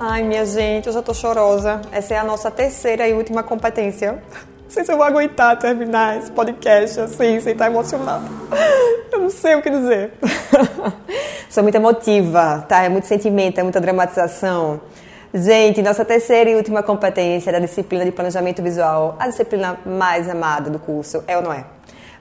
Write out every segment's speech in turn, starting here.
Ai, minha gente, eu já tô chorosa. Essa é a nossa terceira e última competência. Não sei se eu vou aguentar terminar esse podcast assim, sem estar emocionada. Eu não sei o que dizer. Sou muito emotiva, tá? É muito sentimento, é muita dramatização. Gente, nossa terceira e última competência da disciplina de planejamento visual, a disciplina mais amada do curso, é ou não é?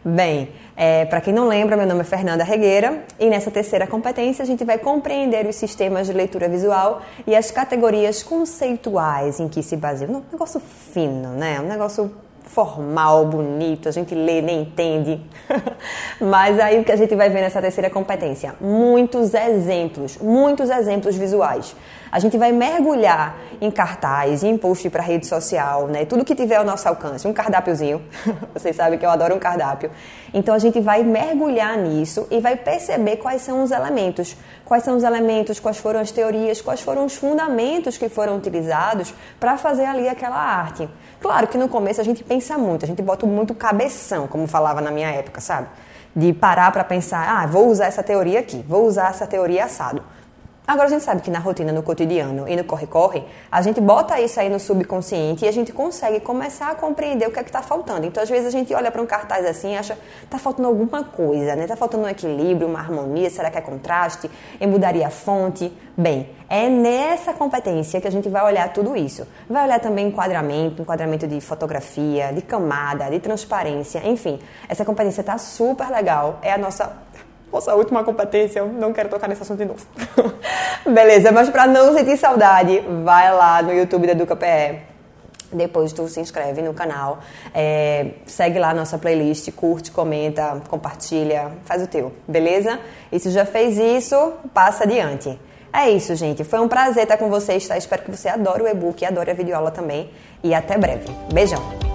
Bem, é, para quem não lembra, meu nome é Fernanda Regueira e nessa terceira competência a gente vai compreender os sistemas de leitura visual e as categorias conceituais em que se baseia. Um negócio fino, né? Um negócio formal, bonito, a gente lê, nem entende. Mas aí o que a gente vai ver nessa terceira competência? Muitos exemplos, muitos exemplos visuais. A gente vai mergulhar em cartaz, em post para rede social, né? Tudo que tiver ao nosso alcance, um cardápiozinho. Vocês sabem que eu adoro um cardápio. Então a gente vai mergulhar nisso e vai perceber quais são os elementos, quais são os elementos, quais foram as teorias, quais foram os fundamentos que foram utilizados para fazer ali aquela arte. Claro que no começo a gente pensa muito, a gente bota muito cabeção, como falava na minha época, sabe? De parar para pensar, ah, vou usar essa teoria aqui, vou usar essa teoria assado. Agora a gente sabe que na rotina, no cotidiano e no corre-corre, a gente bota isso aí no subconsciente e a gente consegue começar a compreender o que é que está faltando. Então, às vezes, a gente olha para um cartaz assim e acha tá faltando alguma coisa, né? Tá faltando um equilíbrio, uma harmonia, será que é contraste? Eu mudaria a fonte? Bem, é nessa competência que a gente vai olhar tudo isso. Vai olhar também enquadramento, enquadramento de fotografia, de camada, de transparência, enfim. Essa competência tá super legal. É a nossa nossa última competência, eu não quero tocar nesse assunto de novo. Beleza, mas para não sentir saudade, vai lá no YouTube da Educa PE. Depois tu se inscreve no canal, é, segue lá nossa playlist, curte, comenta, compartilha, faz o teu, beleza? E se já fez isso, passa adiante. É isso, gente. Foi um prazer estar com vocês, tá? Espero que você adore o e-book, adore a videoaula também. E até breve. Beijão!